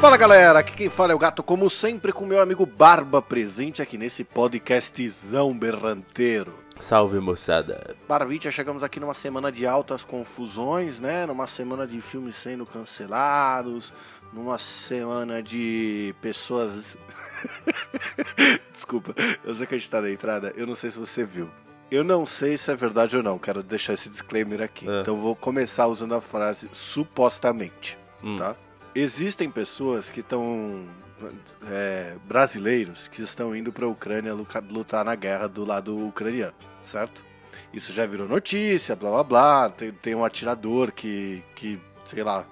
Fala galera, aqui quem fala é o Gato, como sempre, com meu amigo Barba presente aqui nesse podcastzão berranteiro. Salve moçada. Barbite, chegamos aqui numa semana de altas confusões, né? Numa semana de filmes sendo cancelados, numa semana de pessoas. Desculpa, eu sei que a gente tá na entrada, eu não sei se você viu. Eu não sei se é verdade ou não, quero deixar esse disclaimer aqui. É. Então vou começar usando a frase supostamente, Hum. tá? Existem pessoas que estão. é, brasileiros que estão indo pra Ucrânia luca- lutar na guerra do lado ucraniano, certo? Isso já virou notícia, blá blá blá. Tem, tem um atirador que, que, sei lá.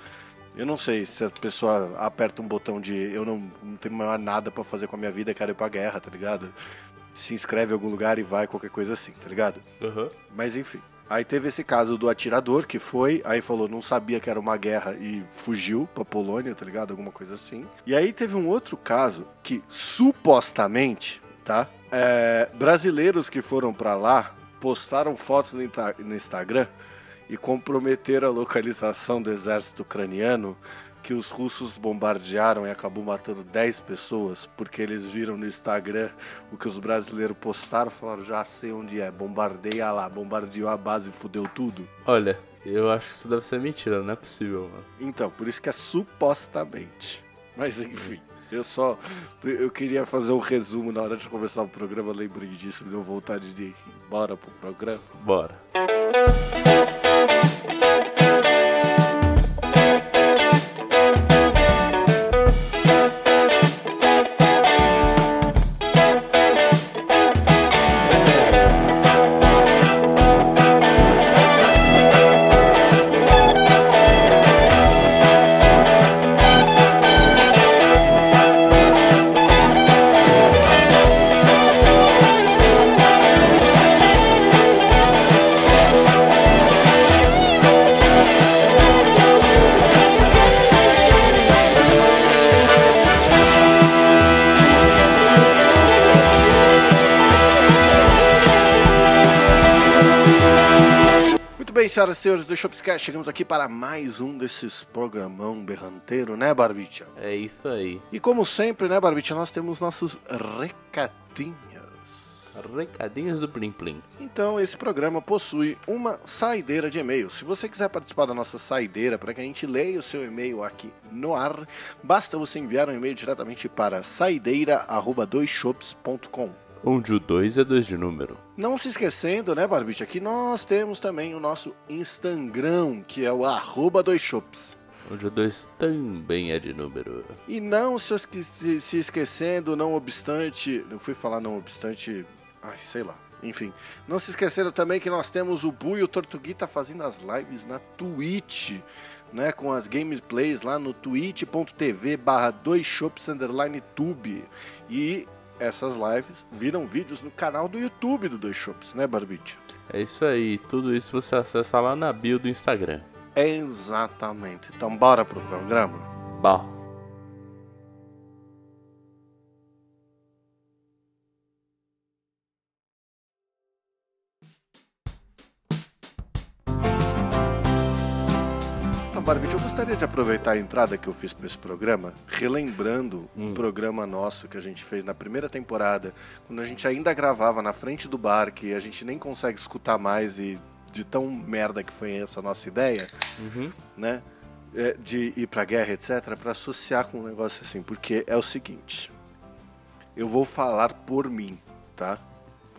Eu não sei se a pessoa aperta um botão de eu não, não tenho mais nada pra fazer com a minha vida, quero ir pra guerra, tá ligado? Se inscreve em algum lugar e vai, qualquer coisa assim, tá ligado? Uhum. Mas enfim. Aí teve esse caso do atirador que foi, aí falou, não sabia que era uma guerra e fugiu pra Polônia, tá ligado? Alguma coisa assim. E aí teve um outro caso que supostamente, tá? É, brasileiros que foram pra lá postaram fotos no, no Instagram e comprometeram a localização do exército ucraniano que os russos bombardearam e acabou matando 10 pessoas porque eles viram no Instagram o que os brasileiros postaram falaram já sei onde é, bombardeia lá, bombardeou a base e fudeu tudo. Olha, eu acho que isso deve ser mentira, não é possível, mano. Então, por isso que é supostamente. Mas enfim, eu só eu queria fazer um resumo na hora de começar o programa, lembrei disso, me deu vontade de ir embora pro programa. Bora. Senhoras e senhores do Shopscast, chegamos aqui para mais um desses programão berranteiro, né, Barbicha? É isso aí. E como sempre, né, Barbicha, nós temos nossos recadinhos. Recadinhos do Plim Plim. Então, esse programa possui uma saideira de e-mail. Se você quiser participar da nossa saideira para que a gente leia o seu e-mail aqui no ar, basta você enviar um e-mail diretamente para saideira@doisshops.com. Onde o 2 é 2 de número. Não se esquecendo, né, Barbicha, que nós temos também o nosso Instagram, que é o arroba doisshops. Onde o 2 também é de número. E não se, esque- se- esquecendo, não obstante. Eu fui falar não obstante. Ai, sei lá. Enfim. Não se esquecendo também que nós temos o Bu e o Tortuguita fazendo as lives na Twitch. Né, com as gameplays lá no twitch.tv barra 2shops underline tube. E essas lives viram vídeos no canal do YouTube do Dois Shops, né, Barbite? É isso aí. Tudo isso você acessa lá na bio do Instagram. Exatamente. Então bora pro programa. Bah. Barbite, eu gostaria de aproveitar a entrada que eu fiz para esse programa, relembrando um Hum. programa nosso que a gente fez na primeira temporada, quando a gente ainda gravava na frente do bar, que a gente nem consegue escutar mais e de tão merda que foi essa nossa ideia, Uhum. né? é, de ir pra guerra, etc., para associar com um negócio assim, porque é o seguinte. Eu vou falar por mim, tá?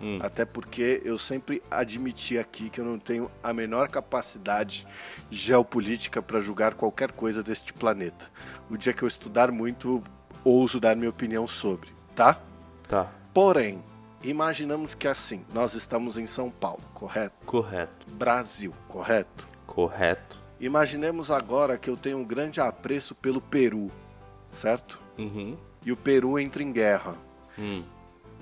Hum. Até porque eu sempre admiti aqui que eu não tenho a menor capacidade geopolítica para julgar qualquer coisa deste planeta. O dia que eu estudar muito, ouso dar minha opinião sobre, tá? Tá. Porém, imaginamos que assim, nós estamos em São Paulo, correto? Correto. Brasil, correto? Correto. Imaginemos agora que eu tenho um grande apreço pelo Peru, certo? Uhum. E o Peru entra em guerra. Hum.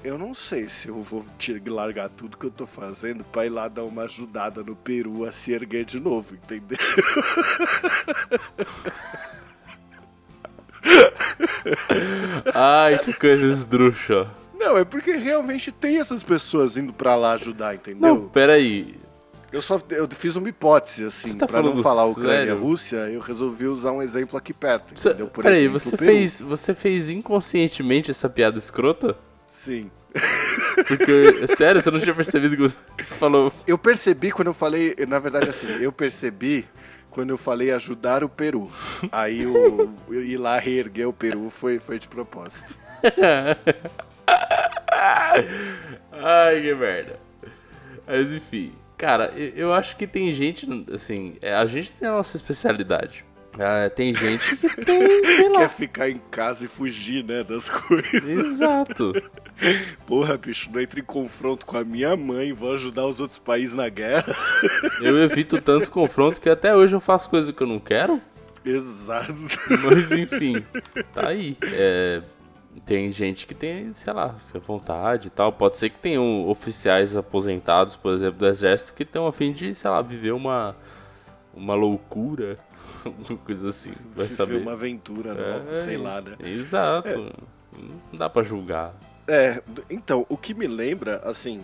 Eu não sei se eu vou largar tudo que eu tô fazendo pra ir lá dar uma ajudada no Peru a se erguer de novo, entendeu? Ai, que coisa esdrúxula. Não, é porque realmente tem essas pessoas indo pra lá ajudar, entendeu? Não, peraí. Eu só eu fiz uma hipótese, assim, Você tá pra não falar Ucrânia e? Rússia, eu resolvi usar um exemplo aqui perto, entendeu? Por Peraí, exemplo, você fez, você fez inconscientemente essa piada escrota? Sim. Porque, sério, você não tinha percebido que você falou. Eu percebi quando eu falei, na verdade assim, eu percebi quando eu falei ajudar o Peru. Aí o ir lá reerguer o Peru foi, foi de propósito. Ai, que merda. Mas enfim, cara, eu, eu acho que tem gente, assim, é, a gente tem a nossa especialidade. Ah, tem gente que tem, sei lá. Quer ficar em casa e fugir, né, das coisas. Exato. Porra, bicho, não entra em confronto com a minha mãe, vou ajudar os outros países na guerra. Eu evito tanto confronto que até hoje eu faço coisa que eu não quero. Exato. Mas enfim, tá aí. É, tem gente que tem, sei lá, sua vontade e tal. Pode ser que tenham oficiais aposentados, por exemplo, do exército, que estão a fim de, sei lá, viver uma, uma loucura, alguma coisa assim. Vai Viver saber. uma aventura nova, É, sei lá, né? Exato. Não dá pra julgar. É, então, o que me lembra, assim,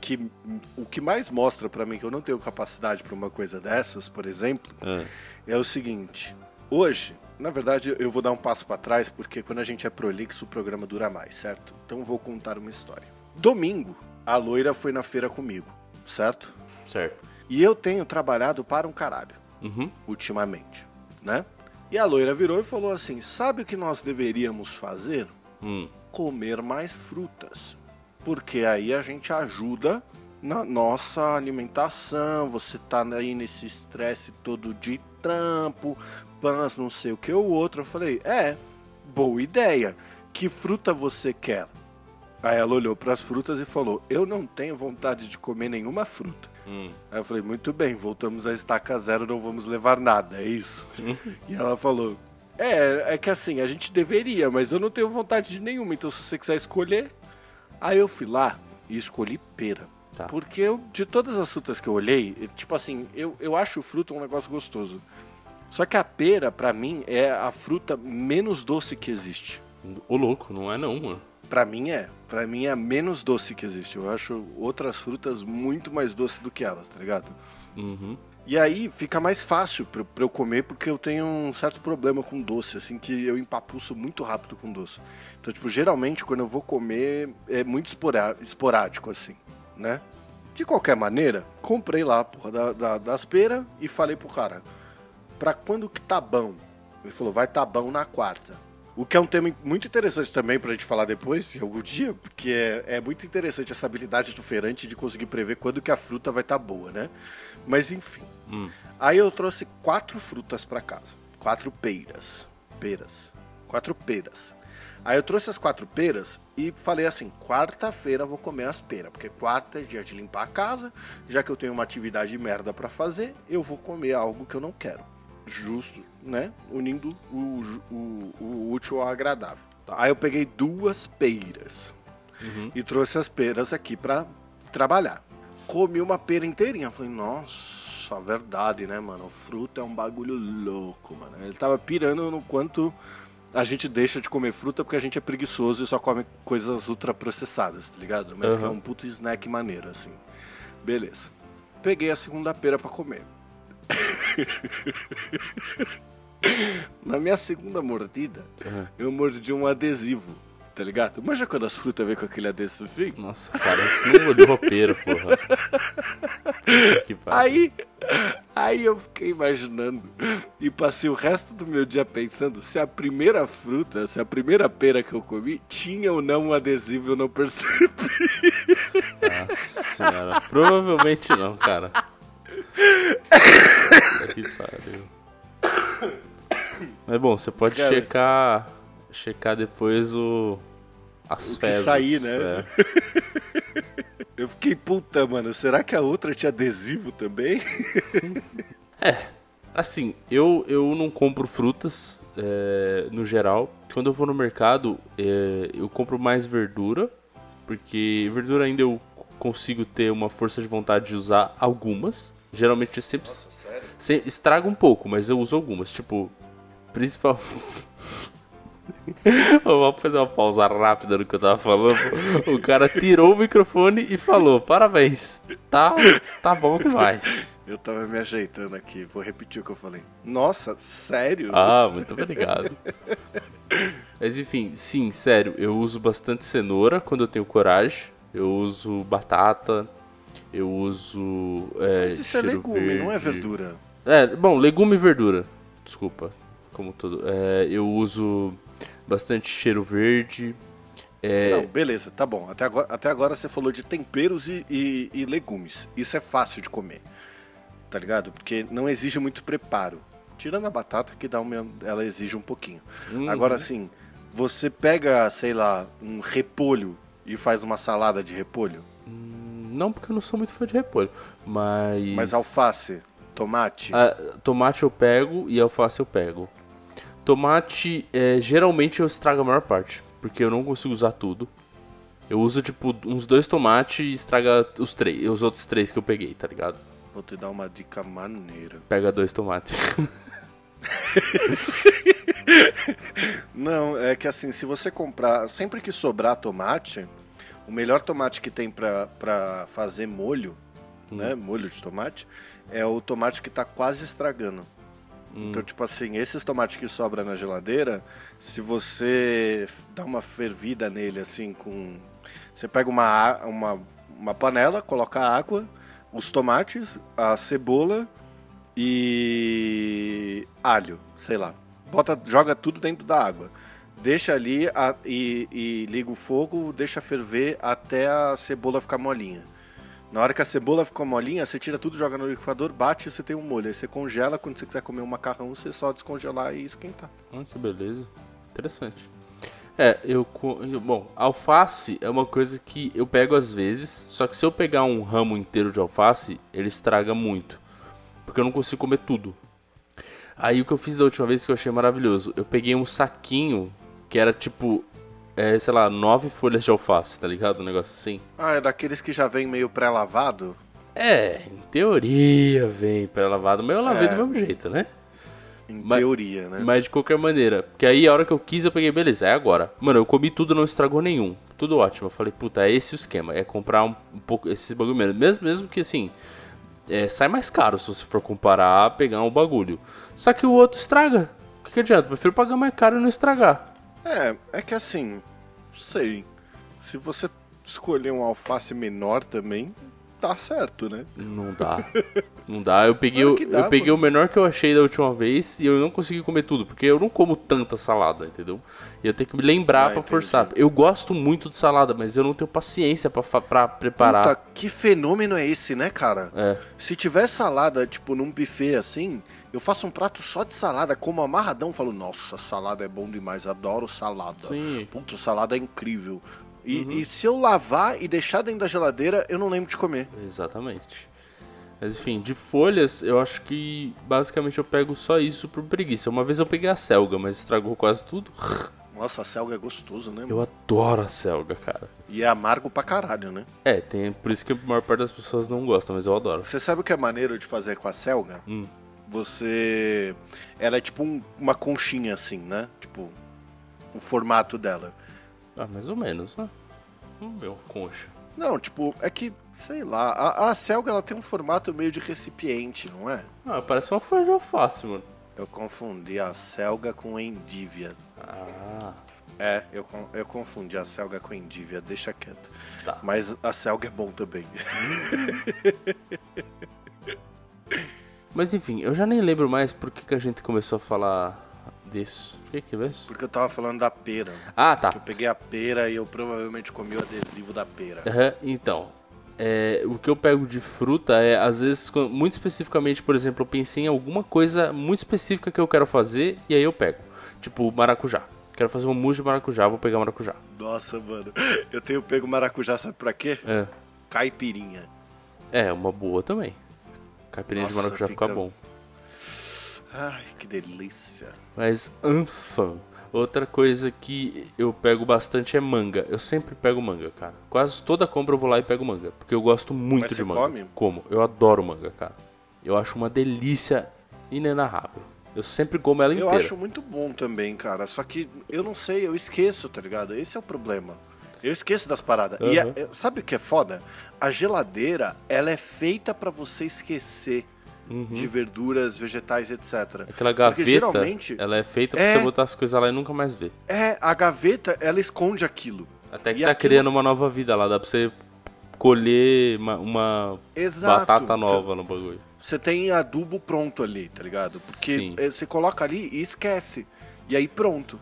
que o que mais mostra pra mim que eu não tenho capacidade pra uma coisa dessas, por exemplo, Ah, é o seguinte. Hoje, na verdade, eu vou dar um passo pra trás, porque quando a gente é prolixo, o programa dura mais, certo? Então eu vou contar uma história. Domingo, a loira foi na feira comigo, certo? certo. E eu tenho trabalhado para um caralho, Uhum. ultimamente, né? E a loira virou e falou assim: sabe o que nós deveríamos fazer? Hum. comer mais frutas. Porque aí a gente ajuda na nossa alimentação. Você tá aí nesse estresse todo de trampo, pãs, não sei o que o outro. Eu falei, é, boa ideia. Que fruta você quer? Aí ela olhou para as frutas e falou: Eu não tenho vontade de comer nenhuma fruta. Hum. Aí eu falei: Muito bem, voltamos à estaca zero, não vamos levar nada, é isso? E ela falou: É, é que assim, a gente deveria, mas eu não tenho vontade de nenhuma, então se você quiser escolher. Aí eu fui lá e escolhi pera. Tá. Porque eu, de todas as frutas que eu olhei, tipo assim, eu, eu acho fruta um negócio gostoso. Só que a pera, pra mim, é a fruta menos doce que existe. Ô louco, não é não, mano. Pra mim é. Pra mim é a menos doce que existe. Eu acho outras frutas muito mais doces do que elas, tá ligado? Uhum. E aí fica mais fácil pra, pra eu comer porque eu tenho um certo problema com doce, assim, que eu empapuço muito rápido com doce. Então, tipo, geralmente quando eu vou comer é muito esporádico, assim, né? De qualquer maneira, comprei lá a porra da, da, das peras e falei pro cara, pra quando que tá bom? Ele falou, vai tá bom na quarta. O que é um tema muito interessante também pra gente falar depois, em algum dia, porque é, é muito interessante essa habilidade do feirante de conseguir prever quando que a fruta vai estar boa, né? Mas enfim. Hum. Aí eu trouxe quatro frutas pra casa. Quatro peiras. Peras. Quatro peras. Aí eu trouxe as quatro peras e falei assim: quarta-feira eu vou comer as peras, porque quarta é dia de limpar a casa, já que eu tenho uma atividade de merda pra fazer, eu vou comer algo que eu não quero. Justo, né? Unindo o, o- o útil ao agradável. Aí eu peguei duas peiras Uhum. e trouxe as peras aqui pra trabalhar. Comi uma pera inteirinha. Falei, nossa, verdade, né, mano? Fruta é um bagulho louco, mano. Ele tava pirando no quanto a gente deixa de comer fruta porque a gente é preguiçoso e só come coisas ultraprocessadas, tá ligado? Mas que é um puto snack maneiro, assim. Beleza. Peguei a segunda pera pra comer. Na minha segunda mordida, Uhum. eu mordi um adesivo, tá ligado? Mas já quando as frutas vêm com aquele adesivinho? Nossa, não olhou a pera, porra. Aí, aí eu fiquei imaginando e passei o resto do meu dia pensando se a primeira fruta, se a primeira pera que eu comi tinha ou não um adesivo, eu não percebi. Nossa senhora. Provavelmente não, cara. Que pariu. Mas bom, você pode Cara. checar. Checar depois o. As O que fezes. sair, né? é. Eu fiquei, puta, mano, será que a outra tinha adesivo também? Assim, eu, eu não compro frutas é, no geral. Quando eu vou no mercado, é, eu compro mais verdura. Porque verdura ainda eu consigo ter uma força de vontade de usar algumas. Geralmente eu sempre sério? Se- estraga um pouco, mas eu uso algumas. Tipo, principal. Vamos fazer uma pausa rápida no que eu tava falando. O cara tirou o microfone e falou: Parabéns, tá, tá bom demais. Eu tava me ajeitando aqui, vou repetir o que eu falei. Nossa, sério? Ah, muito obrigado. Mas enfim, sim, sério, eu uso bastante cenoura quando eu tenho coragem. Eu uso batata, eu uso. É, Mas isso é legume, verde. não é verdura. É, bom, legume e verdura. Desculpa, como todo. É, eu uso bastante cheiro verde. É, Não, beleza, tá bom. Até agora, até agora você falou de temperos e, e- e legumes. Isso é fácil de comer. Tá ligado? Porque não exige muito preparo. Tirando a batata, que dá uma, ela exige um pouquinho. Uhum. Agora, assim, você pega, sei lá, um repolho e faz uma salada de repolho. Não, porque eu não sou muito fã de repolho. Mas. Mas alface, tomate. Ah, tomate eu pego e alface eu pego. Tomate, é, geralmente eu estrago a maior parte. Porque eu não consigo usar tudo. Eu uso, tipo, uns dois tomates e estraga os três, os outros três que eu peguei, tá ligado? Vou te dar uma dica maneira. Pega dois tomates. Não, é que assim, se você comprar, sempre que sobrar tomate, o melhor tomate que tem pra, pra fazer molho, né, molho de tomate, é o tomate que tá quase estragando. Então, tipo assim, esses tomates que sobram na geladeira, se você dá uma fervida nele, assim, com... Você pega uma, uma, uma panela, coloca água, os tomates, a cebola e alho, sei lá. Bota, joga tudo dentro da água. Deixa ali a- e, e liga o fogo, deixa ferver até a cebola ficar molinha. Na hora que a cebola ficou molinha, você tira tudo, joga no liquidificador, bate e você tem um molho. Aí você congela, quando você quiser comer um macarrão, você só descongelar e esquentar. Ah, que beleza. Interessante. É, eu- Bom, alface é uma coisa que eu pego às vezes, só que se eu pegar um ramo inteiro de alface, ele estraga muito. Porque eu não consigo comer tudo. Aí o que eu fiz da última vez que eu achei maravilhoso, eu peguei um saquinho que era tipo, é, sei lá, nove folhas de alface, tá ligado? Um negócio assim. Ah, é daqueles que já vem meio pré-lavado? É, em teoria vem pré-lavado, mas eu lavei É. do mesmo jeito, né? Em Mas- teoria, né? Mas de qualquer maneira. Porque aí a hora que eu quis, eu peguei, beleza, é agora. Mano, eu comi tudo, não estragou nenhum. Tudo ótimo. Eu falei, puta, é esse o esquema. É comprar um, um pouco esses bagulho mesmo. Mesmo, mesmo que assim. é, sai mais caro se você for comparar, pegar um bagulho. Só que o outro estraga. O que, que adianta? Eu prefiro pagar mais caro e não estragar. É, é que assim, sei. Se você escolher um alface menor também, tá certo, né? Não dá. Não dá. Eu peguei, Claro dá, eu peguei o menor que eu achei da última vez e eu não consegui comer tudo, porque eu não como tanta salada, entendeu? Ia ter que me lembrar Ah, pra entendi. forçar. Eu gosto muito de salada, mas eu não tenho paciência pra preparar. Puta, que fenômeno é esse, né, cara? É. Se tiver salada, tipo, num buffet assim, eu faço um prato só de salada, como amarradão, falo, nossa, salada é bom demais, adoro salada. Sim. Puta, salada é incrível. E, Uhum. e se eu lavar e deixar dentro da geladeira, eu não lembro de comer. Exatamente. Mas enfim, de folhas, eu acho que basicamente eu pego só isso por preguiça. Uma vez eu peguei a selga, mas estragou quase tudo. Nossa, a selga é gostoso, né? Eu mano? adoro a selga, cara. E é amargo pra caralho, né? É, tem, por isso que a maior parte das pessoas não gosta, mas eu adoro. Você sabe o que é maneiro de fazer com a selga? Hum. Você. Ela é tipo um- uma conchinha assim, né? Tipo, o formato dela. Ah, mais ou menos, né? Hum, meu, concha. Não, tipo, é que, sei lá, a, a selga ela tem um formato meio de recipiente, não é? Ah, parece uma folha de alface, mano. Eu confundi a selga com endívia. Ah, É, eu, eu confundi a selga com endívia, deixa quieto. Tá. Mas a selga é bom também. mas enfim, eu já nem lembro mais por que, que a gente começou a falar disso. Por que que é mesmo? Porque eu tava falando da pera. Ah, tá. Eu peguei a pera e eu provavelmente comi o adesivo da pera. Aham, então, é, o que eu pego de fruta é, às vezes, muito especificamente, por exemplo, eu pensei em alguma coisa muito específica que eu quero fazer e aí eu pego. Tipo, maracujá. Quero fazer um mousse de maracujá, vou pegar maracujá. Nossa, mano. Eu tenho pego maracujá, sabe pra quê? É, Caipirinha. é uma boa também. Caipirinha de maracujá fica... fica- bom. Ai, que delícia. Mas, anfã. Outra coisa que eu pego bastante é manga. Eu sempre pego manga, cara. Quase toda compra eu vou lá e pego manga. Porque eu gosto muito Mas de você manga. come? Como? Eu adoro manga, cara. Eu acho uma delícia inenarrável. Eu sempre como ela Eu inteira. acho muito bom também, cara. Só que eu não sei, eu esqueço, tá ligado? Esse é o problema. Eu esqueço das paradas. E Uhum. é- sabe o que é foda? A geladeira, ela é feita pra você esquecer Uhum. de verduras, vegetais, etc. Aquela Porque gaveta, geralmente ela é feita pra É. você botar as coisas lá e nunca mais ver. é a gaveta, ela esconde aquilo. Até que E tá aquilo- criando uma nova vida lá, dá pra você colher uma, uma batata nova no bagulho. Você tem adubo pronto ali, tá ligado? Porque Sim. eh, você coloca ali e esquece. E aí pronto.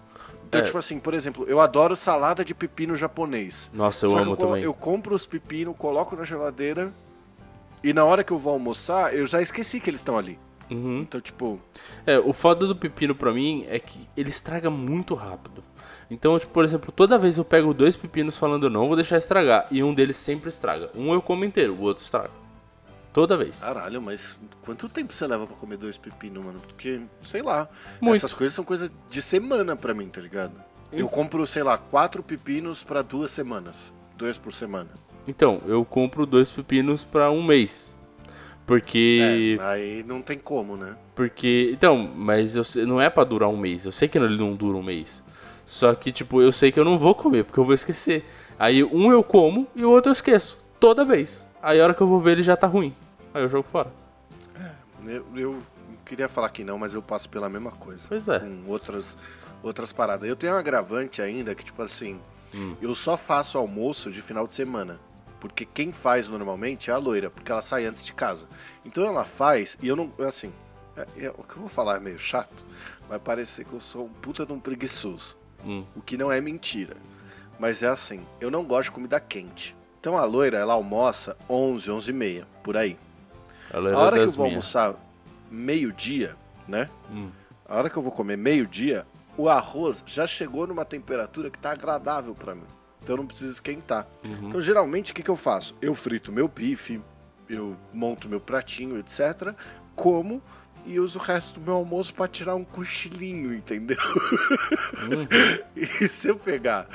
Então, É. tipo assim, por exemplo, eu adoro salada de pepino japonês. Nossa, eu Só amo eu, também. eu compro os pepinos, coloco na geladeira e na hora que eu vou almoçar, eu já esqueci que eles estão ali. Uhum. Então, tipo, É, o foda do pepino pra mim é que ele estraga muito rápido. Então, tipo, por exemplo, toda vez eu pego dois pepinos falando não, vou deixar estragar. E um deles sempre estraga. Um eu como inteiro, o outro estraga. Toda vez. caralho, mas quanto tempo você leva pra comer dois pepinos, mano? Porque, sei lá, Muito. essas coisas são coisas de semana pra mim, tá ligado? Eu compro, sei lá, quatro pepinos pra duas semanas. Dois por semana. Então, eu compro dois pepinos pra um mês. Porque. É, aí não tem como, né? Porque. Então, mas eu não é pra durar um mês. Eu sei que ele não dura um mês. Só que, tipo, eu sei que eu não vou comer, porque eu vou esquecer. Aí um eu como e o outro eu esqueço. Toda vez. Aí a hora que eu vou ver ele já tá ruim. Aí eu jogo fora. Eu, eu queria falar que não, mas eu passo pela mesma coisa. Pois é. Com outras, outras paradas. Eu tenho um agravante ainda que, tipo assim, Hum. eu só faço almoço de final de semana. Porque quem faz normalmente é a loira, porque ela sai antes de casa. Então ela faz, e eu não. Assim, é- é- o que eu vou falar é meio chato, vai parecer que eu sou um puta de um preguiçoso. Hum. O que não é mentira. Mas é assim, eu não gosto de comida quente. Então a loira, ela almoça 11, 11 e meia, por aí. A A hora que eu vou almoçar meio-dia, né? Hum. A hora que eu vou comer meio-dia, o arroz já chegou numa temperatura que tá agradável pra mim. Então eu não preciso esquentar. Uhum. Então geralmente o que, que eu faço? Eu frito meu bife, eu monto meu pratinho, etc. Como e uso o resto do meu almoço pra tirar um cochilinho, entendeu? Uhum. E se eu pegar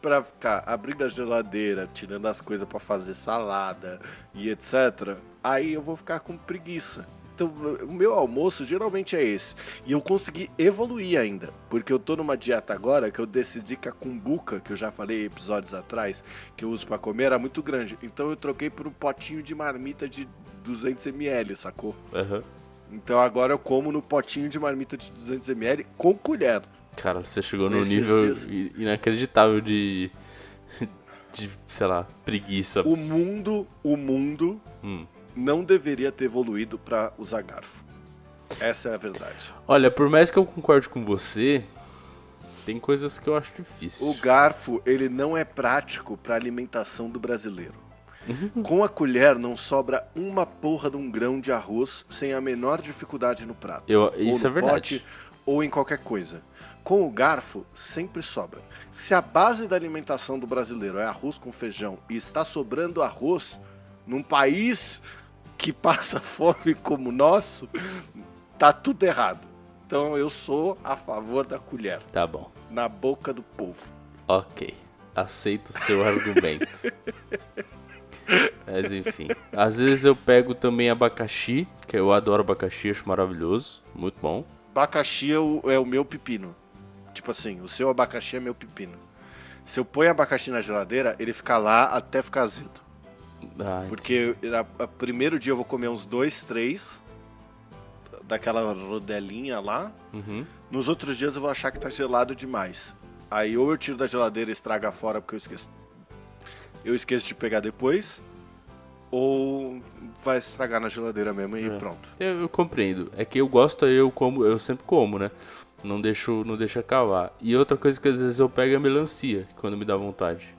pra ficar abrindo a geladeira, tirando as coisas pra fazer salada e etc, aí eu vou ficar com preguiça. Então, o meu almoço geralmente é esse. E eu consegui evoluir ainda. Porque eu tô numa dieta agora que eu decidi que a cumbuca, que eu já falei episódios atrás, que eu uso pra comer, era muito grande. Então eu troquei por um potinho de marmita de 200ml, sacou? Aham. Então agora eu como no potinho de marmita de 200ml com colher. Cara, você chegou num nível dias. inacreditável de. de, sei lá, preguiça. O mundo, o mundo Hum. não deveria ter evoluído pra usar garfo. Essa é a verdade. Olha, por mais que eu concorde com você, tem coisas que eu acho difícil. O garfo, ele não é prático pra alimentação do brasileiro. Com a colher não sobra uma porra de um grão de arroz sem a menor dificuldade no prato. Eu- ou isso no é verdade. pote, ou em qualquer coisa. Com o garfo, sempre sobra. Se a base da alimentação do brasileiro é arroz com feijão e está sobrando arroz num país que passa fome como o nosso, tá tudo errado. Então eu sou a favor da colher, Tá bom. na boca do povo. Ok. Aceito o seu argumento. Mas enfim. Às vezes eu pego também abacaxi, que eu adoro abacaxi, acho maravilhoso. Muito bom. Abacaxi é o, é o meu pepino. Tipo assim, o seu abacaxi é meu pepino. Se eu ponho abacaxi na geladeira, ele fica lá até ficar azedo. Ai, Porque a, a primeiro dia eu vou comer uns dois, três daquela rodelinha lá. uhum. Nos outros dias eu vou achar que tá gelado demais. Aí ou eu tiro da geladeira e estraga fora porque eu esqueço. Eu esqueço de pegar depois. Ou vai estragar na geladeira mesmo e É. pronto. Eu, eu compreendo. É que eu gosto, eu como, eu sempre como, né? Não deixo, não deixo acabar. E outra coisa que às vezes eu pego é melancia, quando me dá vontade.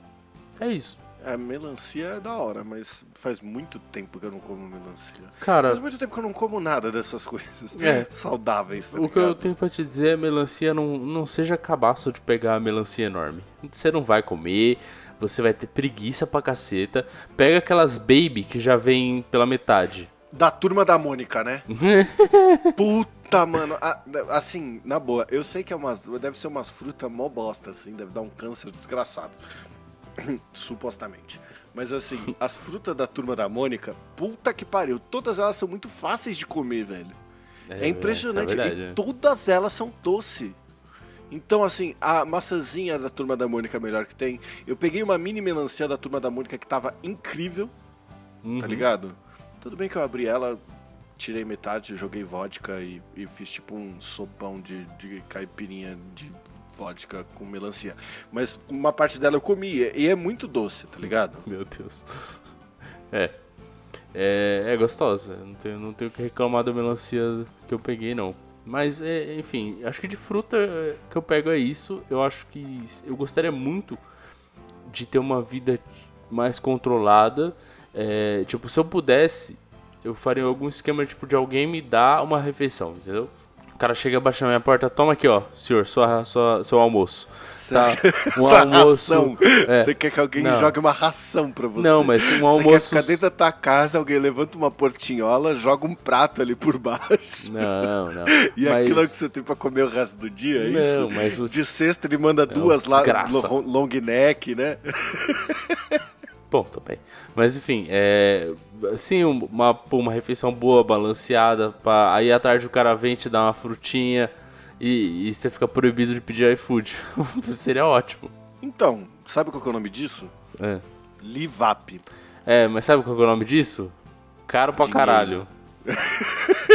É isso. A melancia é da hora, mas faz muito tempo que eu não como melancia. Cara, Faz muito tempo que eu não como nada dessas coisas É. saudáveis. Tá o que eu tenho pra te dizer é melancia não, não seja cabaço de pegar a melancia enorme. Você não vai comer, você vai ter preguiça pra caceta. Pega aquelas baby que já vem pela metade. Da turma da Mônica, né? Puta, mano. a- assim, na boa, eu sei que é umas, deve ser umas frutas mó bosta, assim, deve dar um câncer desgraçado. Supostamente. Mas assim, as frutas da turma da Mônica, puta que pariu, todas elas são muito fáceis de comer, velho. É, impressionante. isso é e é. todas elas são doce. Então, assim, a maçãzinha da Turma da Mônica é a melhor que tem. Eu peguei uma mini melancia da Turma da Mônica que tava incrível, Uhum. tá ligado? Tudo bem que eu abri ela, tirei metade, joguei vodka e, e fiz tipo um sopão de, de caipirinha de vodka com melancia. Mas uma parte dela eu comi e é muito doce, tá ligado? Meu Deus. É. É, é gostosa. Não tenho, não tenho o que reclamar da melancia que eu peguei, não. Mas, é, enfim, acho que de fruta é, que eu pego é isso. Eu acho que eu gostaria muito de ter uma vida mais controlada. É, tipo, se eu pudesse, eu faria algum esquema tipo de alguém me dar uma refeição, entendeu? O cara chega, baixa na minha porta, toma aqui, ó, senhor, sua, sua, seu almoço. Tá, um Essa almoço. ração. é. Você quer que alguém Não. jogue uma ração pra você. Não, mas um Você quer almoço. ficar dentro da tua casa, alguém levanta uma portinhola, joga um prato ali por baixo. Não, não. E mas... aquilo é que você tem pra comer o resto do dia, é Não, isso? mas o- De sexta ele manda duas lá, long neck, né? Bom, também. Mas enfim, é. Assim, uma, uma refeição boa, balanceada. Pra... Aí à tarde o cara vem te dar uma frutinha e, e você fica proibido de pedir iFood. Seria ótimo. Então, sabe qual que é o nome disso? É. Livap. É, mas sabe qual que é o nome disso? Caro pra Dinheiro. caralho.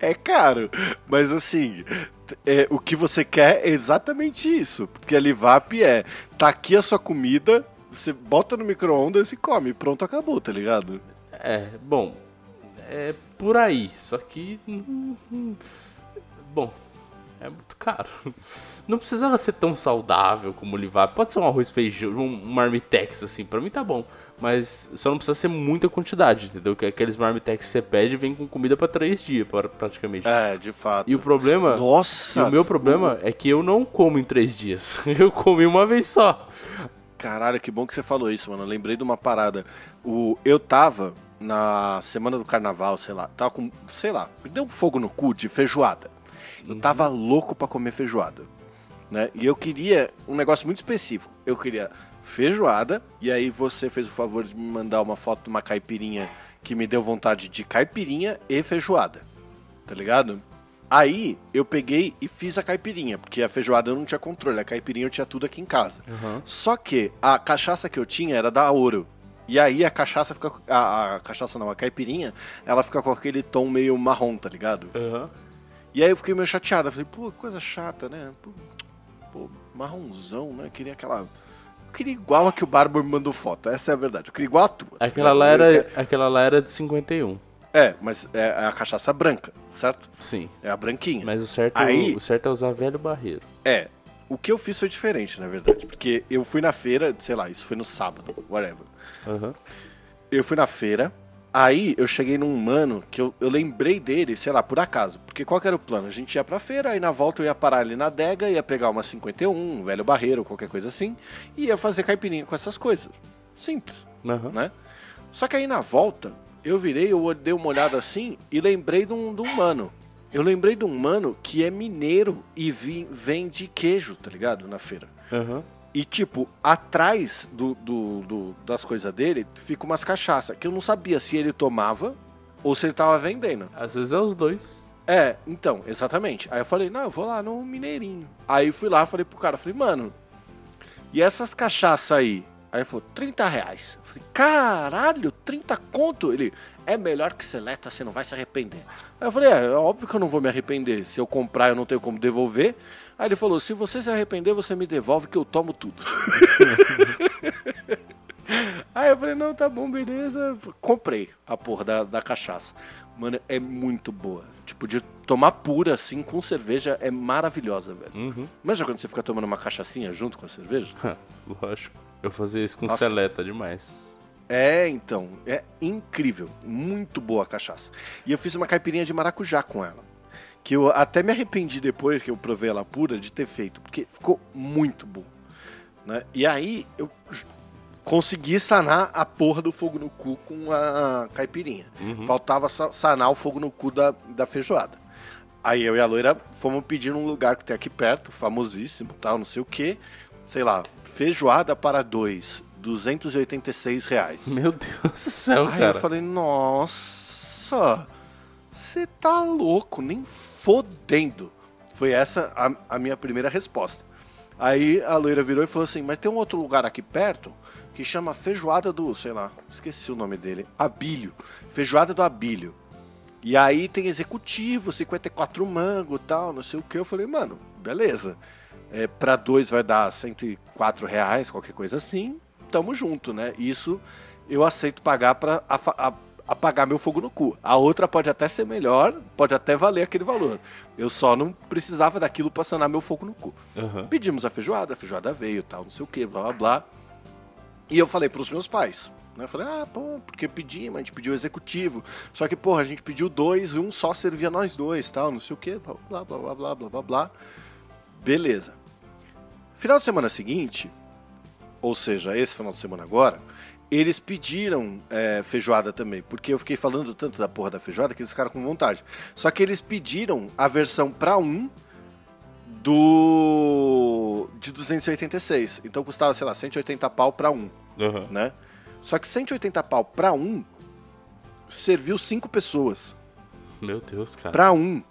É caro, mas assim, é, o que você quer é exatamente isso. Porque a Livap é, tá aqui a sua comida, você bota no micro-ondas e come, pronto, acabou, tá ligado? É, bom. É por aí. Só que. Bom, é muito caro. Não precisava ser tão saudável como o Livap. Pode ser um arroz feijão, um marmitex, assim, pra mim tá bom. Mas só não precisa ser muita quantidade, entendeu? Que aqueles marmitex que você pede vem com comida pra três dias, pra- praticamente. É, de fato. E o problema. Nossa! E o meu problema é que eu não como em três dias. Eu comi uma vez só. Caralho, que bom que você falou isso, mano. Eu lembrei de uma parada. O, eu tava na semana do carnaval, sei lá, tava com, sei lá, me deu um fogo no cu de feijoada. Eu tava louco pra comer feijoada, né? E eu queria um negócio muito específico. Eu queria feijoada, e aí você fez o favor de me mandar uma foto de uma caipirinha que me deu vontade de caipirinha e feijoada. Tá ligado? Aí eu peguei e fiz a caipirinha, porque a feijoada eu não tinha controle, a caipirinha eu tinha tudo aqui em casa. Só que a cachaça que eu tinha era da Ouro. E aí a cachaça fica. A, a cachaça não, a caipirinha, ela fica com aquele tom meio marrom, tá ligado? Aham. E aí eu fiquei meio chateado. Falei, pô, coisa chata, né? Pô, pô, marronzão, né? Queria aquela. Eu queria igual a que o Barber me mandou foto, essa é a verdade. Eu queria igual a tua. Aquela lá, era, quero- aquela lá era de 51. É, mas é a cachaça branca, certo? Sim. É a branquinha. Mas o certo, Aí- o certo é usar velho barreiro. É. O que eu fiz foi diferente, na verdade. Porque eu fui na feira, sei lá, isso foi no sábado, whatever. Aham. Eu fui na feira, aí eu cheguei num mano que eu, eu lembrei dele, sei lá, por acaso. Porque qual que era o plano? A gente ia pra feira, aí na volta eu ia parar ali na adega, ia pegar uma 51, um velho barreiro, qualquer coisa assim, e ia fazer caipirinha com essas coisas. Simples, Aham. né? Só que aí na volta, eu virei, eu dei uma olhada assim e lembrei de um, de um mano. Eu lembrei de um mano que é mineiro e vi- vende queijo, tá ligado? Na feira. Aham. E, tipo, atrás do, do- do- das coisas dele, fica umas cachaças, que eu não sabia se ele tomava ou se ele tava vendendo. Às vezes é os dois. É, então, exatamente. Aí eu falei, não, eu vou lá no Mineirinho. Aí fui lá, falei pro cara, falei, mano, e essas cachaças aí? Aí ele falou, 30 reais. Eu falei, caralho, 30 conto? Ele, é melhor que seleta, você não vai se arrepender. Aí eu falei, é, é óbvio que eu não vou me arrepender. Se eu comprar, eu não tenho como devolver. Aí ele falou, se você se arrepender, você me devolve que eu tomo tudo. Aí eu falei, não, tá bom, beleza. Comprei a porra da, da cachaça. Mano, é muito boa. Tipo, de tomar pura, assim, com cerveja, é maravilhosa, velho. Uhum. Imagina quando você fica tomando uma cachaçinha junto com a cerveja? Lógico. Eu fazia isso com Nossa. seleta demais. É, então, é incrível. Muito boa a cachaça. E eu fiz uma caipirinha de maracujá com ela. Que eu até me arrependi depois que eu provei ela pura de ter feito, porque ficou muito bom. Né? E aí eu consegui sanar a porra do fogo no cu com a caipirinha. Faltava sa- sanar o fogo no cu da, da feijoada. Aí eu e a loira fomos pedir num lugar que tem aqui perto, famosíssimo, tal, não sei o que. Sei lá, feijoada para dois, 286 reais. Meu Deus do céu, Aí cara. eu falei, nossa, Você tá louco, nem fodendo. Foi essa a, a minha primeira resposta. Aí a loira virou e falou assim: Mas tem um outro lugar aqui perto que chama Feijoada do, sei lá, esqueci o nome dele, Abílio. Feijoada do Abílio. E aí tem executivo, 54 mango tal, não sei o que. Eu falei, mano, beleza. É, para dois vai dar 104 reais, qualquer coisa assim. Tamo junto, né? Isso eu aceito pagar pra apagar meu fogo no cu. A outra pode até ser melhor, pode até valer aquele valor. Eu só não precisava daquilo pra sanar meu fogo no cu. Uhum. Pedimos a feijoada, a feijoada veio, tal, não sei o que, blá blá blá. E eu falei pros meus pais. Né? Eu falei, ah, pô, porque pedimos, a gente pediu executivo. Só que, porra, a gente pediu dois e um só servia nós dois, tal, não sei o que, blá blá blá blá blá blá blá. Beleza. Final de semana seguinte, ou seja, esse final de semana agora, eles pediram é, feijoada também, porque eu fiquei falando tanto da porra da feijoada que eles ficaram com vontade. Só que eles pediram a versão para um do de 286. Então custava, sei lá, 180 pau para um, uhum. né? Só que 180 pau para um serviu cinco pessoas. Meu Deus, cara. Para um.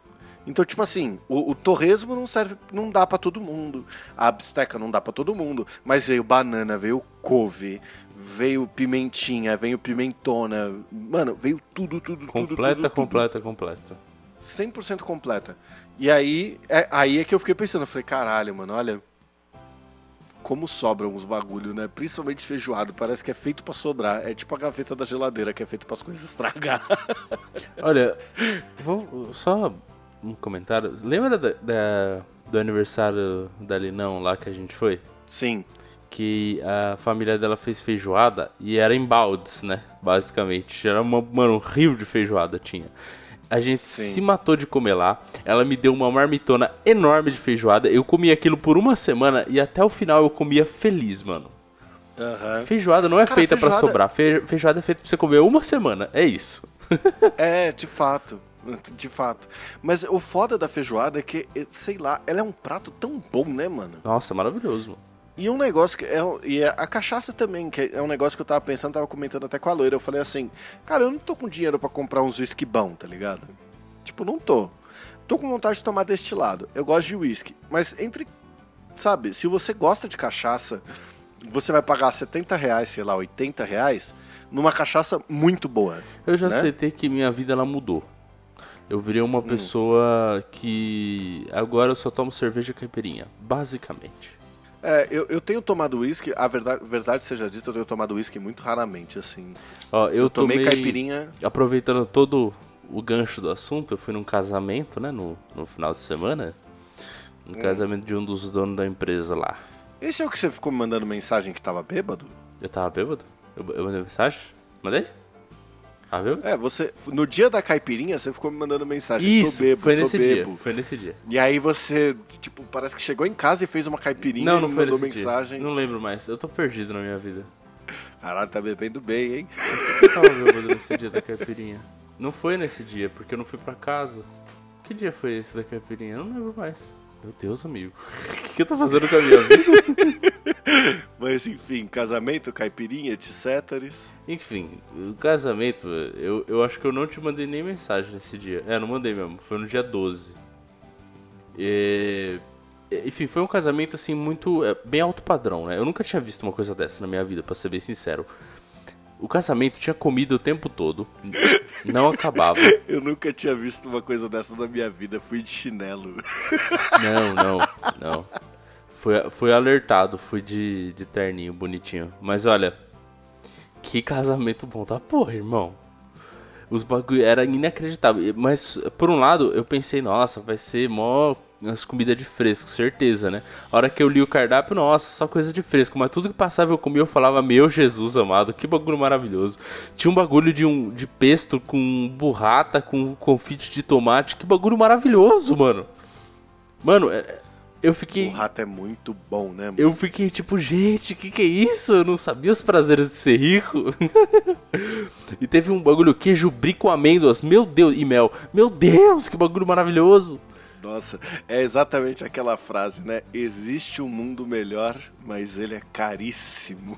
Então, tipo assim, o, o torresmo não serve, não dá para todo mundo. A bisteca não dá para todo mundo. Mas veio banana, veio couve, veio pimentinha, veio pimentona. Mano, veio tudo, tudo, completa, tudo. Completa, completa, completa. 100% completa. E aí é, aí é que eu fiquei pensando. Eu falei, caralho, mano, olha. Como sobram os bagulho, né? Principalmente feijoado. Parece que é feito para sobrar. É tipo a gaveta da geladeira que é feito para as coisas estragar. Olha, vou só um comentário. Lembra da, da, do aniversário da Linão lá que a gente foi? Sim. Que a família dela fez feijoada e era em baldes, né? Basicamente. Era uma, mano, um rio de feijoada tinha. A gente Sim. se matou de comer lá. Ela me deu uma marmitona enorme de feijoada. Eu comi aquilo por uma semana e até o final eu comia feliz, mano. Uhum. Feijoada não é Cara, feita feijoada... para sobrar. Feijoada é feita pra você comer uma semana. É isso. é, de fato. De fato. Mas o foda da feijoada é que, sei lá, ela é um prato tão bom, né, mano? Nossa, maravilhoso, mano. E um negócio que é. E a cachaça também, que é um negócio que eu tava pensando, tava comentando até com a loira. Eu falei assim, cara, eu não tô com dinheiro para comprar uns whisky bom, tá ligado? Tipo, não tô. Tô com vontade de tomar destilado. Eu gosto de whisky. Mas entre. Sabe, se você gosta de cachaça, você vai pagar 70 reais, sei lá, 80 reais, numa cachaça muito boa. Eu já né? aceitei que minha vida ela mudou. Eu virei uma hum. pessoa que agora eu só tomo cerveja caipirinha, basicamente. É, eu, eu tenho tomado uísque, a verdade, verdade seja dita, eu tenho tomado uísque muito raramente, assim. Ó, eu, eu tomei, tomei caipirinha. Aproveitando todo o gancho do assunto, eu fui num casamento, né, no, no final de semana. No hum. casamento de um dos donos da empresa lá. Esse é o que você ficou me mandando mensagem que tava bêbado? Eu tava bêbado? Eu, eu mandei mensagem? Mandei? Ah, viu? É, você. No dia da caipirinha, você ficou me mandando mensagem. Isso, tô bebo, foi nesse bebo. dia. Foi nesse dia. E aí você, tipo, parece que chegou em casa e fez uma caipirinha não, não e foi mandou mensagem. Dia. Não lembro mais. Eu tô perdido na minha vida. Caralho, tá bebendo bem, hein? Eu tava bebendo nesse dia da caipirinha. Não foi nesse dia, porque eu não fui pra casa. Que dia foi esse da caipirinha? Eu não lembro mais. Meu Deus, amigo. O que eu tô fazendo com a minha vida? Mas enfim, casamento, caipirinha, etc. Enfim, o casamento, eu, eu acho que eu não te mandei nem mensagem nesse dia. É, não mandei mesmo. Foi no dia 12. E, enfim, foi um casamento assim muito. É, bem alto padrão, né? Eu nunca tinha visto uma coisa dessa na minha vida, pra ser bem sincero. O casamento tinha comida o tempo todo, não acabava. Eu nunca tinha visto uma coisa dessa na minha vida, fui de chinelo. Não, não, não. Fui, fui alertado, fui de, de terninho bonitinho. Mas olha, que casamento bom tá porra, irmão. Os bagulho era inacreditável. Mas por um lado, eu pensei, nossa, vai ser mó as comidas de fresco, certeza, né? A hora que eu li o cardápio, nossa, só coisa de fresco. Mas tudo que passava eu comia, eu falava, meu Jesus amado, que bagulho maravilhoso. Tinha um bagulho de, um, de pesto com burrata, com confite de tomate, que bagulho maravilhoso, mano. Mano, é, eu fiquei. O rato é muito bom, né? Mano? Eu fiquei tipo, gente, que que é isso? Eu não sabia os prazeres de ser rico. e teve um bagulho queijo brie com amêndoas, meu Deus, e mel. Meu Deus, que bagulho maravilhoso. Nossa, é exatamente aquela frase, né? Existe um mundo melhor, mas ele é caríssimo.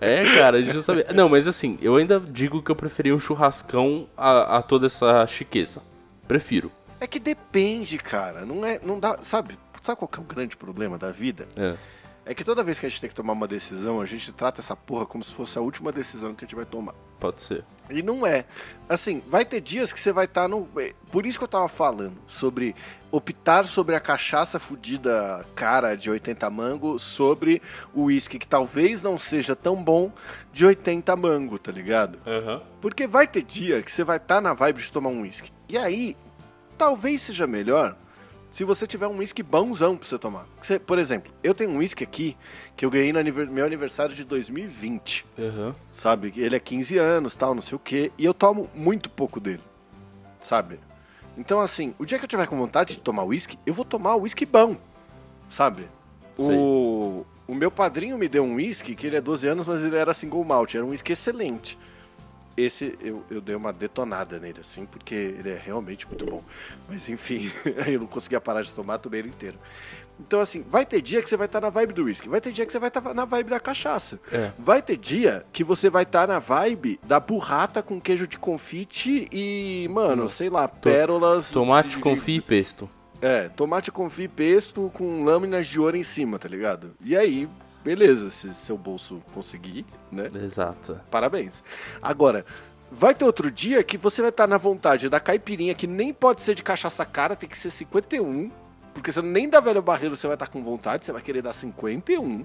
é, cara, a gente não sabia. Não, mas assim, eu ainda digo que eu preferia um churrascão a, a toda essa chiqueza. Prefiro. É que depende, cara. Não é, não dá, sabe? Sabe qual que é o grande problema da vida? É. É que toda vez que a gente tem que tomar uma decisão, a gente trata essa porra como se fosse a última decisão que a gente vai tomar. Pode ser. E não é. Assim, vai ter dias que você vai estar tá no. É, por isso que eu tava falando sobre optar sobre a cachaça fudida cara de 80 mango sobre o uísque que talvez não seja tão bom de 80 mango, tá ligado? Uhum. Porque vai ter dia que você vai estar tá na vibe de tomar um uísque. E aí, talvez seja melhor se você tiver um whisky bonzão pra você tomar. Você, por exemplo, eu tenho um whisky aqui que eu ganhei no meu aniversário de 2020. Uhum. Sabe? Ele é 15 anos, tal, não sei o quê. E eu tomo muito pouco dele. Sabe? Então, assim, o dia que eu tiver com vontade de tomar whisky, eu vou tomar whisky bom. Sabe? O, o meu padrinho me deu um whisky que ele é 12 anos, mas ele era single malt. Era um whisky excelente esse eu, eu dei uma detonada nele, assim, porque ele é realmente muito bom. Mas enfim, eu não conseguia parar de tomar, tomei ele inteiro. Então, assim, vai ter dia que você vai estar tá na vibe do whisky, vai ter dia que você vai estar tá na vibe da cachaça. É. Vai ter dia que você vai estar tá na vibe da burrata com queijo de confite e, mano, hum. sei lá, pérolas. Tomate, de, confit e pesto. É, tomate, confit e pesto com lâminas de ouro em cima, tá ligado? E aí, beleza, se seu bolso conseguir, né? Exato. Parabéns. Agora, vai ter outro dia que você vai estar na vontade da caipirinha, que nem pode ser de cachaça cara, tem que ser 51. Porque você nem da velho barreiro você vai estar com vontade, você vai querer dar 51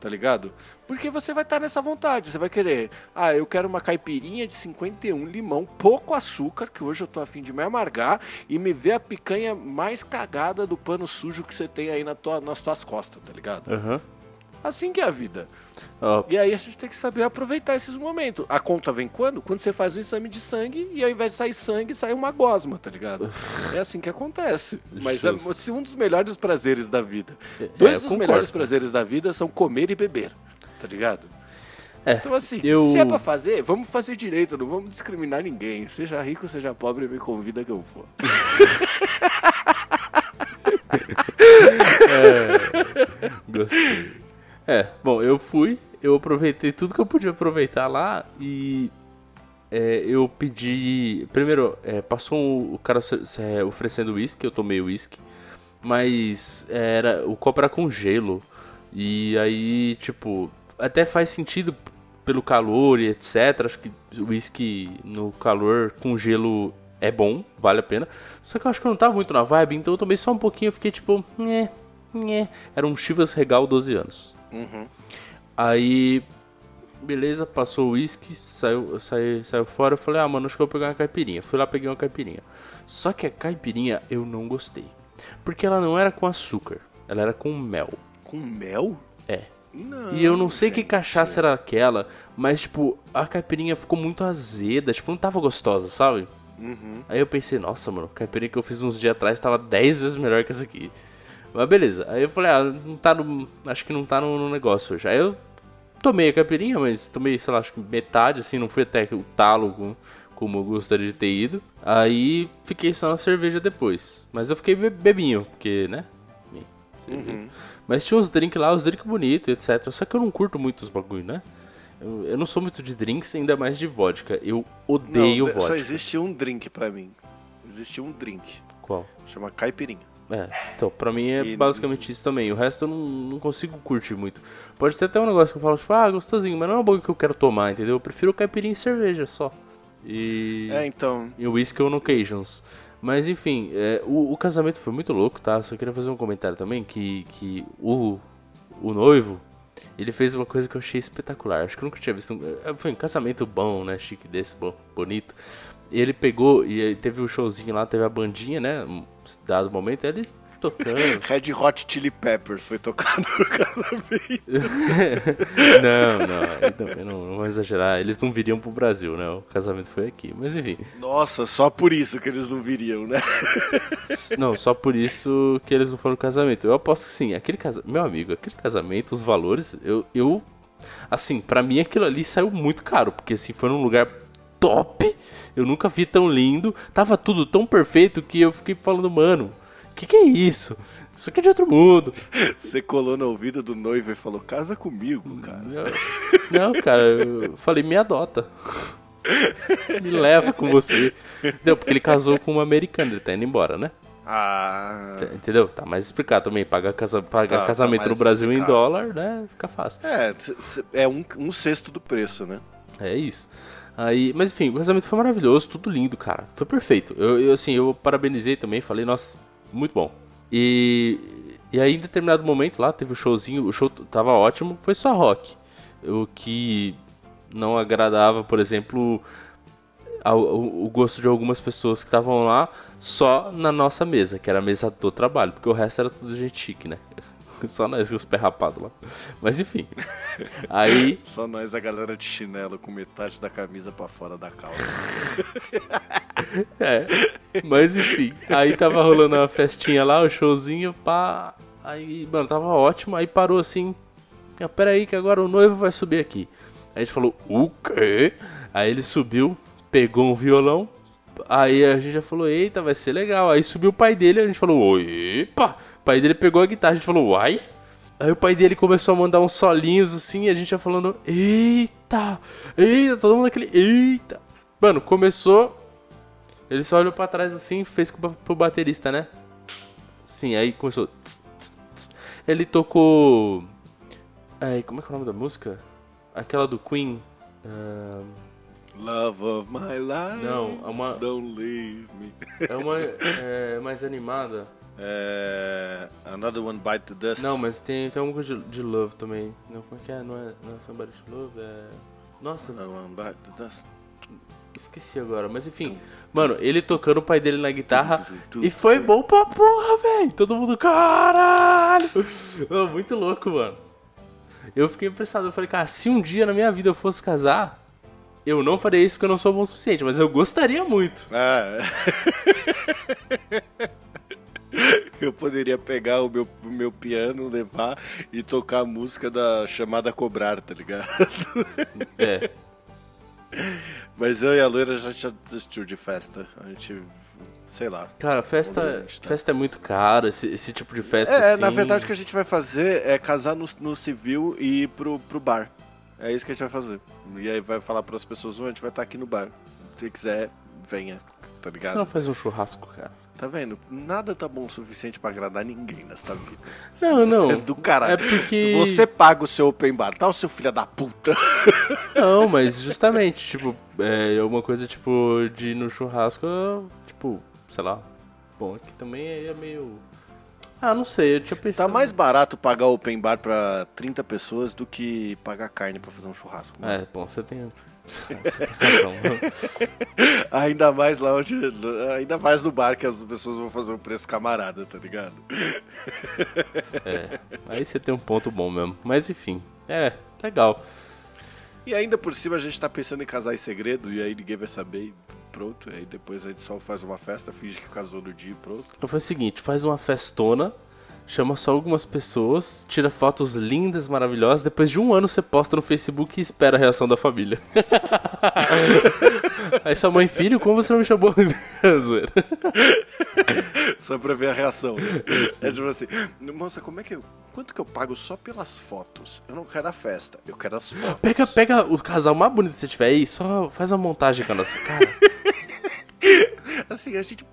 tá ligado? Porque você vai estar nessa vontade, você vai querer, ah, eu quero uma caipirinha de 51 limão, pouco açúcar, que hoje eu tô afim de me amargar e me ver a picanha mais cagada do pano sujo que você tem aí na tua, nas tuas costas, tá ligado? Uhum. Assim que é a vida. Oh. E aí a gente tem que saber aproveitar esses momentos. A conta vem quando? Quando você faz um exame de sangue e ao invés de sair sangue, sai uma gosma, tá ligado? é assim que acontece. Mas é um dos melhores prazeres da vida. É, Dois dos concordo. melhores prazeres da vida são comer e beber, tá ligado? É, então assim, eu... se é pra fazer, vamos fazer direito, não vamos discriminar ninguém. Seja rico, seja pobre, me convida que eu vou. é, gostei. É, bom, eu fui, eu aproveitei tudo que eu podia aproveitar lá e é, eu pedi. Primeiro, é, passou o cara é, oferecendo uísque, eu tomei uísque, mas era o copo era com gelo. E aí, tipo, até faz sentido pelo calor e etc. Acho que uísque no calor com gelo é bom, vale a pena. Só que eu acho que eu não tava muito na vibe, então eu tomei só um pouquinho, eu fiquei tipo, nhé, nhé. Era um Chivas Regal 12 anos. Uhum. Aí, beleza, passou o uísque, saiu, saiu, saiu fora. Eu falei, ah, mano, acho que eu vou pegar uma caipirinha. Fui lá, peguei uma caipirinha. Só que a caipirinha eu não gostei. Porque ela não era com açúcar, ela era com mel. Com mel? É. Não, e eu não sei gente. que cachaça era aquela, mas tipo, a caipirinha ficou muito azeda, tipo, não tava gostosa, sabe? Uhum. Aí eu pensei, nossa, mano, a caipirinha que eu fiz uns dias atrás tava 10 vezes melhor que essa aqui. Mas beleza. Aí eu falei, ah, não tá no. Acho que não tá no, no negócio hoje. Aí eu tomei a caipirinha, mas tomei, sei lá, acho que metade, assim, não fui até o talo como, eu gostaria de ter ido. Aí fiquei só na cerveja depois. Mas eu fiquei bebinho, porque, né? Uhum. Mas tinha uns drinks lá, uns drinks bonitos, etc. Só que eu não curto muito os bagulho, né? Eu, eu, não sou muito de drinks, ainda mais de vodka. Eu odeio não, vodka. Só existe um drink pra mim. Existe um drink. Qual? Chama caipirinha. É, então, pra mim é e... basicamente isso também. O resto eu não, não consigo curtir muito. Pode ser até um negócio que eu falo, tipo, ah, gostosinho, mas não é uma boca que eu quero tomar, entendeu? Eu prefiro caipirinha e cerveja só. E. É, então. E whisky on occasions. Mas enfim, é, o, o, casamento foi muito louco, tá? Só queria fazer um comentário também que, que o, o noivo, ele fez uma coisa que eu achei espetacular. Acho que eu nunca tinha visto. Um, é, foi um casamento bom, né? Chique desse, bom, bonito. Ele pegou e teve o um showzinho lá, teve a bandinha, né? Dado momento, eles tocando. Red Hot Chili Peppers foi tocando no casamento. não, não, não, não, não vou exagerar. Eles não viriam pro Brasil, né? O casamento foi aqui, mas enfim. Nossa, só por isso que eles não viriam, né? não, só por isso que eles não foram no casamento. Eu aposto que sim, aquele casamento. Meu amigo, aquele casamento, os valores, eu. eu assim, para mim aquilo ali saiu muito caro, porque assim, foi num lugar top Eu nunca vi tão lindo. Tava tudo tão perfeito que eu fiquei falando, mano, que que é isso? Isso aqui é de outro mundo. Você colou no ouvido do noivo e falou, casa comigo, cara. Não, cara, eu falei, me adota. Me leva com você. Entendeu? Porque ele casou com uma americana, ele tá indo embora, né? Ah. Entendeu? Tá mais explicado também. Pagar, casa, pagar Tá, casamento tá no Brasil explicado. em dólar, né? Fica fácil. É, é um, um sexto do preço, né? É isso. Aí, mas enfim, o casamento foi maravilhoso, tudo lindo, cara. Foi perfeito. Eu, eu, assim, eu parabenizei também, falei, nossa, muito bom. E, e aí, em determinado momento lá, teve o showzinho, o show tava ótimo, foi só rock. O que não agradava, por exemplo, ao- o gosto de algumas pessoas que estavam lá só na nossa mesa, que era a mesa do trabalho, porque o resto era tudo gente chique, né? Só nós com os pés rapados lá. Mas enfim. Aí Só nós, a galera de chinelo, com metade da camisa pra fora da calça. É, mas enfim, aí tava rolando uma festinha lá, o showzinho, pá. Aí, mano, tava ótimo, aí parou assim. Ah, pera aí que agora o noivo vai subir aqui. Aí a gente falou, o quê? Aí ele subiu, pegou um violão. Aí a gente já falou, eita, vai ser legal. Aí subiu o pai dele, a gente falou, epa. O pai dele pegou a guitarra, a gente falou, uai. Aí o pai dele começou a mandar uns solinhos assim, e a gente já falando, eita, eita, todo mundo aquele, eita. Mano, começou, ele só olhou pra trás assim, fez pro baterista, né? Sim, aí começou. tss, tss, tss. Ele tocou. Ai, como é que é o nome da música? Aquela do Queen. ahn, Love of my life. não, é uma. Don't leave me. É uma é, mais animada. É, another one bite the dust. Não, mas tem, tem alguma coisa de, de Love também. Não, como é que é? Não é, não é Somebody to Love? É. Nossa, Another one bite the dust. esqueci agora. Mas enfim, mano, ele tocando o pai dele na guitarra. E foi bom pra porra, velho. Todo mundo, caralho. Muito louco, mano. Eu fiquei impressionado. Eu falei, cara, se um dia na minha vida eu fosse casar, eu não faria isso porque eu não sou bom o suficiente, mas eu gostaria muito. Ah. Poderia pegar o meu, o meu piano, levar e tocar a música da chamada Cobrar, tá ligado? É. Mas eu e a loira já já desistiu de festa. A gente, sei lá. Cara, festa, tá. festa é muito caro, esse, esse tipo de festa É, assim. na verdade o que a gente vai fazer é casar no, no civil e ir pro, pro bar. É isso que a gente vai fazer. E aí vai falar pras pessoas, "Ô, a gente vai estar aqui no bar. Se quiser, venha. Tá Você ligado? não faz um churrasco, cara. Tá vendo? Nada tá bom o suficiente pra agradar ninguém nesta vida. Não, não. É do caralho. É porque. Você paga o seu open bar, tá, o seu filho da puta? Não, mas justamente, tipo, é uma coisa tipo de ir no churrasco, tipo, sei lá. Bom, aqui também é meio. Ah, não sei, eu tinha Tá pensado. mais barato pagar o open bar pra 30 pessoas do que pagar carne pra fazer um churrasco. mano. É, bom, você tem. Ainda mais lá onde. Ainda mais no bar que as pessoas vão fazer um preço camarada, tá ligado? É, aí você tem um ponto bom mesmo. Mas enfim, é, legal. E ainda por cima a gente tá pensando em casar em segredo e aí ninguém vai saber e pronto. Aí depois a gente só faz uma festa, finge que casou no dia e pronto. Então foi o seguinte, faz uma festona, chama só algumas pessoas, tira fotos lindas, maravilhosas, depois de um ano você posta no Facebook e espera a reação da família. Aí sua mãe, filho, como você não me chamou? Zoeira. Só pra ver a reação. né? É tipo assim, moça, como é que eu. Quanto que eu pago só pelas fotos? Eu não quero a festa, eu quero as fotos. Pega, pega o casal mais bonito que você tiver aí, só faz uma montagem com a nossa cara. Assim, a gente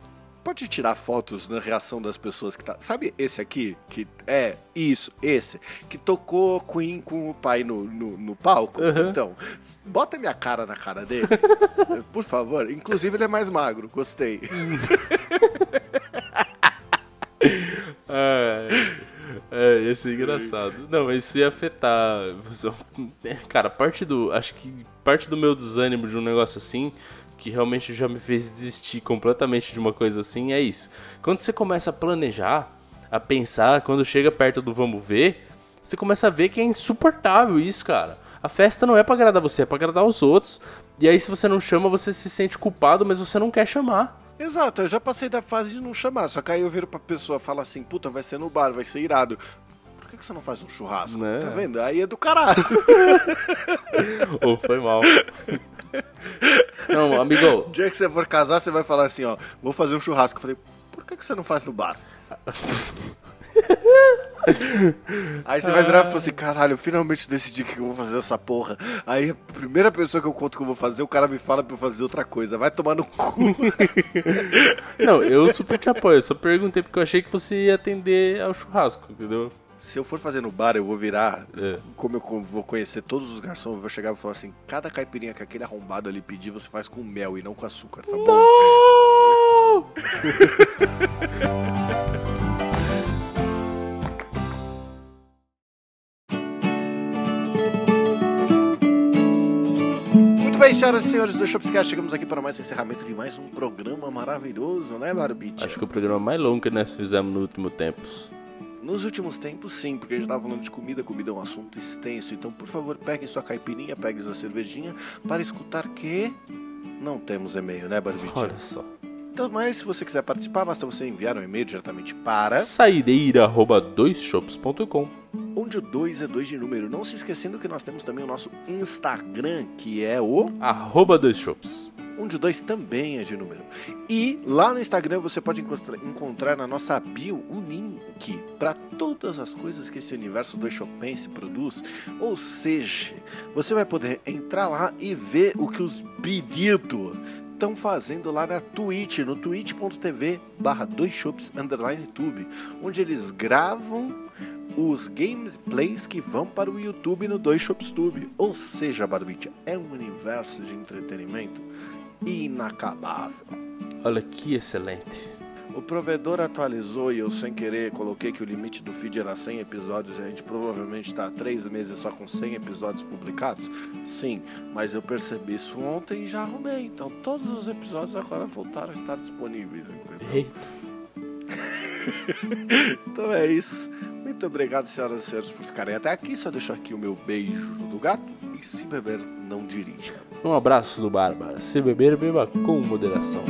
pode tirar fotos na reação das pessoas que tá. Sabe esse aqui? Que é isso, esse, que tocou Queen com o pai no, no, no palco? Uhum. Então, bota minha cara na cara dele, por favor. Inclusive, ele é mais magro, gostei. É, é, ia ser engraçado. Não, mas isso ia afetar. Cara, parte do. Acho que parte do meu desânimo de um negócio assim, que realmente já me fez desistir completamente de uma coisa assim, é isso. Quando você começa a planejar, a pensar, quando chega perto do vamos ver, você começa a ver que é insuportável isso, cara. A festa não é pra agradar você, é pra agradar os outros. E aí, se você não chama, você se sente culpado, mas você não quer chamar. Exato, eu já passei da fase de não chamar, só que aí eu viro pra pessoa e falo assim, puta, vai ser no bar, vai ser irado. Por que você não faz um churrasco? Né? Tá vendo? Aí é do caralho. Ou foi mal. Não, amigo, O dia que você for casar, você vai falar assim, ó, vou fazer um churrasco. Eu falei, por que, que você não faz no bar? Aí você vai virar e falar assim, caralho, eu finalmente decidi que eu vou fazer essa porra. Aí a primeira pessoa que eu conto que eu vou fazer, o cara me fala pra eu fazer outra coisa. Vai tomar no cu. não, eu super te apoio. Eu só perguntei porque eu achei que você ia atender ao churrasco, entendeu? Se eu for fazer no bar, eu vou virar. É. Como eu vou conhecer todos os garçons, eu vou chegar e vou falar assim: cada caipirinha que aquele arrombado ali pedir, você faz com mel e não com açúcar, tá bom? Não! Muito bem, senhoras e senhores do Shopscast, chegamos aqui para mais um encerramento de mais um programa maravilhoso, né, Barbite? Acho que é o programa mais longo que nós fizemos no último tempo. Nos últimos tempos, sim, porque a gente tava falando de comida, comida é um assunto extenso. Então, por favor, peguem sua caipirinha, peguem sua cervejinha para escutar que não temos e-mail, né, Barbite? Olha só. Então, mas se você quiser participar, basta você enviar um e-mail diretamente para Saideira arroba doisshops.com. onde o 2 é 2 de número. Não se esquecendo que nós temos também o nosso Instagram, que é o Arroba doisshops. Onde o 2 também é de número. E lá no Instagram você pode encontrar na nossa bio o link para todas as coisas que esse universo do Chopense produz. Ou seja, você vai poder entrar lá e ver o que os pedidos estão fazendo lá na Twitch, no twitch.tv barra tube, onde eles gravam os gameplays que vão para o YouTube no Dois Shops Tube. Ou seja, Barbite, é um universo de entretenimento inacabável. Olha que excelente. O provedor atualizou e eu sem querer coloquei que o limite do feed era 100 episódios e a gente provavelmente está há 3 meses só com 100 episódios publicados? Sim, mas eu percebi isso ontem e já arrumei. Então todos os episódios agora voltaram a estar disponíveis, entendeu? Eita. Então é isso. Muito obrigado, senhoras e senhores, por ficarem até aqui. Só deixo aqui o meu beijo do gato. E se beber, não dirija. Um abraço do Barba. Se beber, beba com moderação.